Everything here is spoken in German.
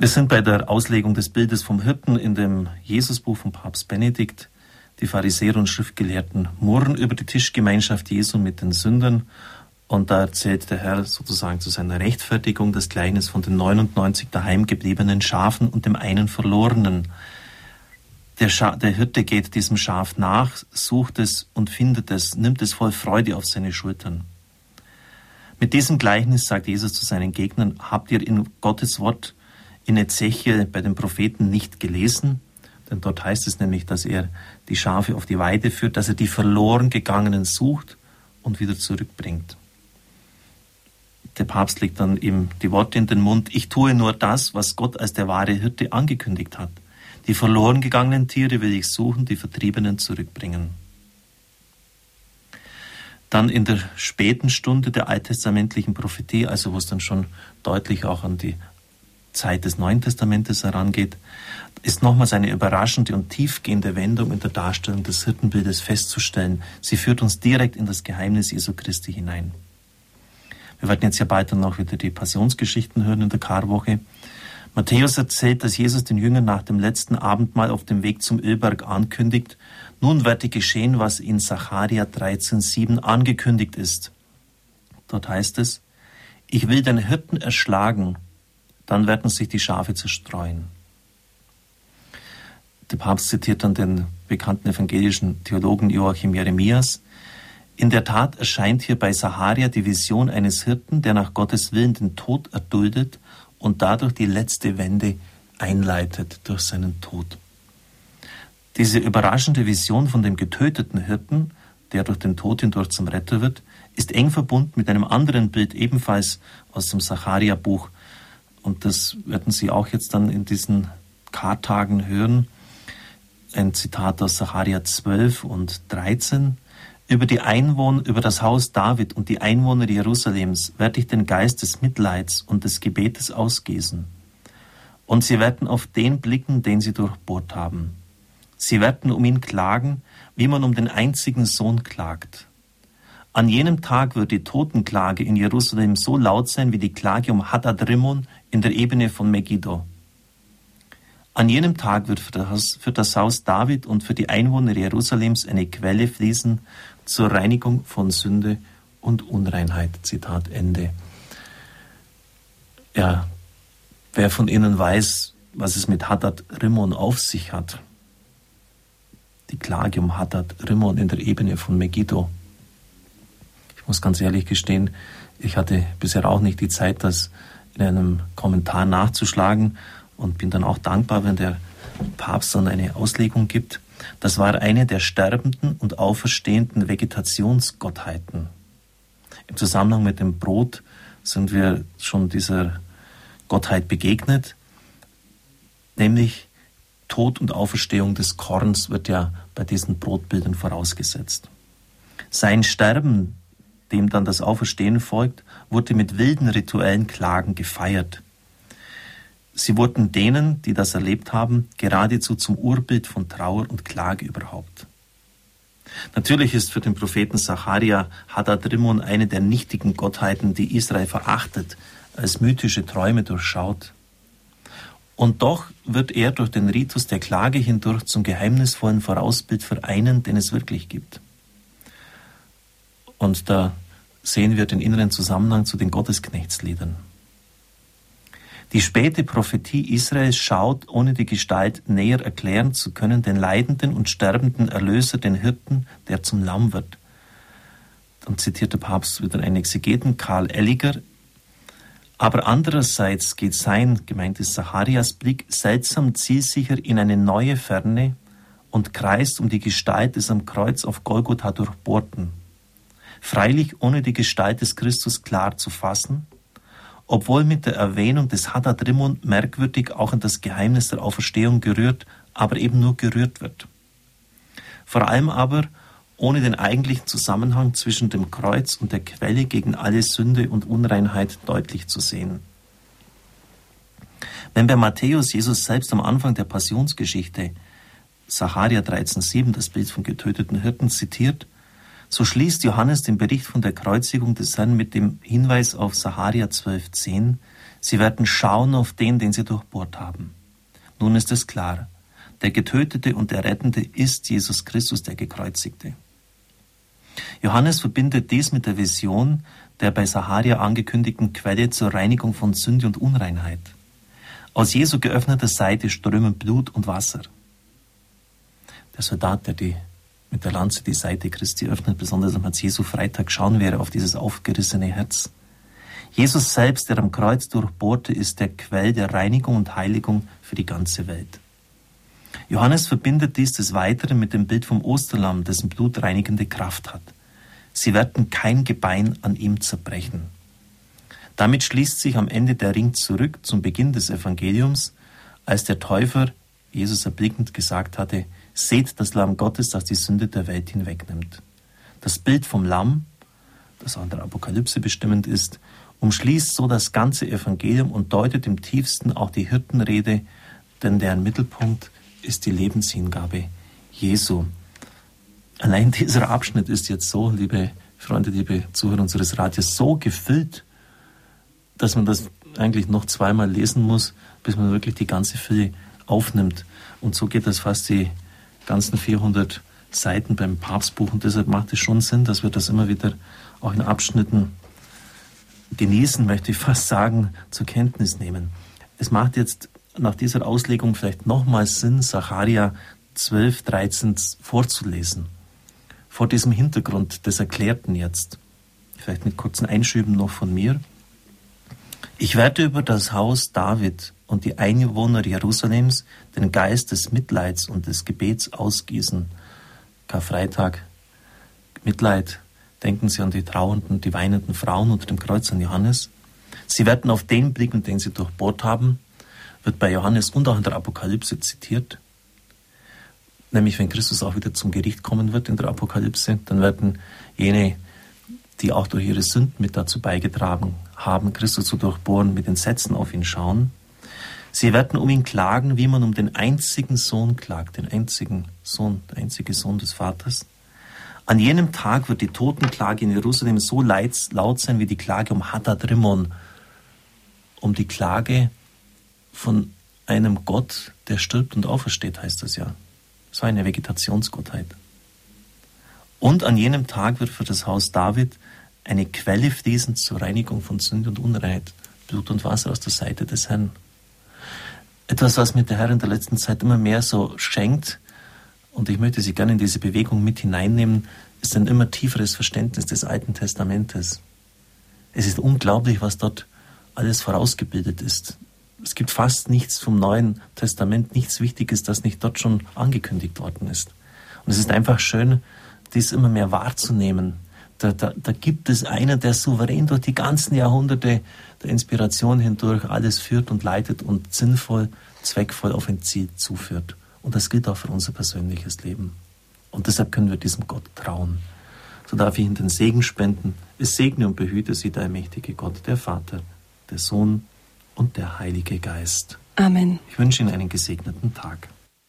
Wir sind bei der Auslegung des Bildes vom Hirten in dem Jesusbuch von Papst Benedikt. Die Pharisäer und Schriftgelehrten murren über die Tischgemeinschaft Jesu mit den Sündern. Und da erzählt der Herr sozusagen zu seiner Rechtfertigung das Gleichnis von den 99 daheimgebliebenen Schafen und dem einen verlorenen. Der, Scha der Hirte geht diesem Schaf nach, sucht es und findet es, nimmt es voll Freude auf seine Schultern. Mit diesem Gleichnis sagt Jesus zu seinen Gegnern, habt ihr in Gottes Wort in Ezechiel bei den Propheten nicht gelesen? Denn dort heißt es nämlich, dass er die Schafe auf die Weide führt, dass er die verloren gegangenen sucht und wieder zurückbringt. Der Papst legt dann ihm die Worte in den Mund, ich tue nur das, was Gott als der wahre Hirte angekündigt hat. Die verloren gegangenen Tiere will ich suchen, die Vertriebenen zurückbringen. Dann in der späten Stunde der alttestamentlichen Prophetie, also wo es dann schon deutlich auch an die Zeit des Neuen Testamentes herangeht, ist nochmals eine überraschende und tiefgehende Wendung in der Darstellung des Hirtenbildes festzustellen. Sie führt uns direkt in das Geheimnis Jesu Christi hinein. Wir werden jetzt ja bald dann noch wieder die Passionsgeschichten hören in der Karwoche. Matthäus erzählt, dass Jesus den Jüngern nach dem letzten Abendmahl auf dem Weg zum Ölberg ankündigt, nun werde geschehen, was in Sacharja 13,7 angekündigt ist. Dort heißt es, ich will den Hirten erschlagen, dann werden sich die Schafe zerstreuen. Der Papst zitiert dann den bekannten evangelischen Theologen Joachim Jeremias. In der Tat erscheint hier bei Saharia die Vision eines Hirten, der nach Gottes Willen den Tod erduldet und dadurch die letzte Wende einleitet durch seinen Tod. Diese überraschende Vision von dem getöteten Hirten, der durch den Tod hindurch zum Retter wird, ist eng verbunden mit einem anderen Bild, ebenfalls aus dem Sacharia-Buch. Und das werden Sie auch jetzt dann in diesen Kartagen hören. Ein Zitat aus Sacharia 12 und 13. Über die Einwohner, über das Haus David und die Einwohner Jerusalems werde ich den Geist des Mitleids und des Gebetes ausgießen. Und sie werden auf den blicken, den sie durchbohrt haben. Sie werden um ihn klagen, wie man um den einzigen Sohn klagt. An jenem Tag wird die Totenklage in Jerusalem so laut sein wie die Klage um Hadad-Rimmon in der Ebene von Megiddo. An jenem Tag wird für das, für das Haus David und für die Einwohner Jerusalems eine Quelle fließen, zur Reinigung von Sünde und Unreinheit. Zitat Ende. Ja, wer von Ihnen weiß, was es mit Hadad Rimmon auf sich hat? Die Klage um Hadad Rimmon in der Ebene von Megiddo. Ich muss ganz ehrlich gestehen, ich hatte bisher auch nicht die Zeit, das in einem Kommentar nachzuschlagen und bin dann auch dankbar, wenn der Papst dann eine Auslegung gibt. Das war eine der sterbenden und auferstehenden Vegetationsgottheiten. Im Zusammenhang mit dem Brot sind wir schon dieser Gottheit begegnet, nämlich Tod und Auferstehung des Korns wird ja bei diesen Brotbildern vorausgesetzt. Sein Sterben, dem dann das Auferstehen folgt, wurde mit wilden rituellen Klagen gefeiert. Sie wurden denen, die das erlebt haben, geradezu zum Urbild von Trauer und Klage überhaupt. Natürlich ist für den Propheten Zacharia Hadad-Rimmon eine der nichtigen Gottheiten, die Israel verachtet, als mythische Träume durchschaut. Und doch wird er durch den Ritus der Klage hindurch zum geheimnisvollen Vorausbild für einen, den es wirklich gibt. Und da sehen wir den inneren Zusammenhang zu den Gottesknechtsliedern. Die späte Prophetie Israels schaut, ohne die Gestalt näher erklären zu können, den leidenden und sterbenden Erlöser, den Hirten, der zum Lamm wird. Dann zitiert der Papst wieder einen Exegeten, Karl Elliger. Aber andererseits geht sein, gemeint ist Zacharias Blick, seltsam zielsicher in eine neue Ferne und kreist um die Gestalt des am Kreuz auf Golgotha durchbohrten. Freilich ohne die Gestalt des Christus klar zu fassen, obwohl mit der Erwähnung des Hadad-Rimmon merkwürdig auch in das Geheimnis der Auferstehung gerührt, aber eben nur gerührt wird. Vor allem aber ohne den eigentlichen Zusammenhang zwischen dem Kreuz und der Quelle gegen alle Sünde und Unreinheit deutlich zu sehen. Wenn bei Matthäus Jesus selbst am Anfang der Passionsgeschichte Sacharia 13,7 das Bild vom getöteten Hirten zitiert, So schließt Johannes den Bericht von der Kreuzigung des Herrn mit dem Hinweis auf Saharia 12,10. Sie werden schauen auf den, den sie durchbohrt haben. Nun ist es klar. Der Getötete und der Rettende ist Jesus Christus, der Gekreuzigte. Johannes verbindet dies mit der Vision der bei Saharia angekündigten Quelle zur Reinigung von Sünde und Unreinheit. Aus Jesu geöffneter Seite strömen Blut und Wasser. Der Soldat, der die, mit der Lanze die Seite Christi öffnet, besonders am Jesu Freitag schauen wäre auf dieses aufgerissene Herz. Jesus selbst, der am Kreuz durchbohrte, ist der Quell der Reinigung und Heiligung für die ganze Welt. Johannes verbindet dies des Weiteren mit dem Bild vom Osterlamm, dessen Blut reinigende Kraft hat. Sie werden kein Gebein an ihm zerbrechen. Damit schließt sich am Ende der Ring zurück zum Beginn des Evangeliums, als der Täufer Jesus erblickend gesagt hatte, seht das Lamm Gottes, das die Sünde der Welt hinwegnimmt. Das Bild vom Lamm, das in der Apokalypse bestimmend ist, umschließt so das ganze Evangelium und deutet im tiefsten auch die Hirtenrede, denn deren Mittelpunkt ist die Lebenshingabe Jesu. Allein dieser Abschnitt ist jetzt so, liebe Freunde, liebe Zuhörer unseres Radios, so gefüllt, dass man das eigentlich noch zweimal lesen muss, bis man wirklich die ganze Fülle aufnimmt. Und so geht das fast die ganzen 400 Seiten beim Papstbuch. Und deshalb macht es schon Sinn, dass wir das immer wieder auch in Abschnitten genießen, möchte ich fast sagen, zur Kenntnis nehmen. Es macht jetzt nach dieser Auslegung vielleicht nochmals Sinn, Sacharia 12, 13 vorzulesen. Vor diesem Hintergrund des Erklärten jetzt, vielleicht mit kurzen Einschüben noch von mir. Ich werde über das Haus David und die Einwohner Jerusalems den Geist des Mitleids und des Gebets ausgießen. Karfreitag, Mitleid, denken Sie an die trauernden, die weinenden Frauen unter dem Kreuz an Johannes. Sie werden auf den blicken, den sie durchbohrt haben, wird bei Johannes und auch in der Apokalypse zitiert. Nämlich, wenn Christus auch wieder zum Gericht kommen wird in der Apokalypse, dann werden jene, die auch durch ihre Sünden mit dazu beigetragen haben, Christus zu durchbohren, mit den Sätzen auf ihn schauen. Sie werden um ihn klagen, wie man um den einzigen Sohn klagt, den einzigen Sohn, der einzige Sohn des Vaters. An jenem Tag wird die Totenklage in Jerusalem so laut sein wie die Klage um Hadad Rimmon, um die Klage von einem Gott, der stirbt und aufersteht, heißt das ja. So eine Vegetationsgottheit. Und an jenem Tag wird für das Haus David eine Quelle fließen zur Reinigung von Sünde und Unreinheit, Blut und Wasser aus der Seite des Herrn. Etwas, was mir der Herr in der letzten Zeit immer mehr so schenkt, und ich möchte Sie gerne in diese Bewegung mit hineinnehmen, ist ein immer tieferes Verständnis des Alten Testamentes. Es ist unglaublich, was dort alles vorausgebildet ist es gibt fast nichts vom Neuen Testament, nichts Wichtiges, das nicht dort schon angekündigt worden ist. Und es ist einfach schön, dies immer mehr wahrzunehmen. Da, da, da gibt es einen, der souverän durch die ganzen Jahrhunderte der Inspiration hindurch alles führt und leitet und sinnvoll, zweckvoll auf ein Ziel zuführt. Und das gilt auch für unser persönliches Leben. Und deshalb können wir diesem Gott trauen. So darf ich Ihnen den Segen spenden. Es segne und behüte Sie der mächtige Gott, der Vater, der Sohn und der Heilige Geist. Amen. Ich wünsche Ihnen einen gesegneten Tag.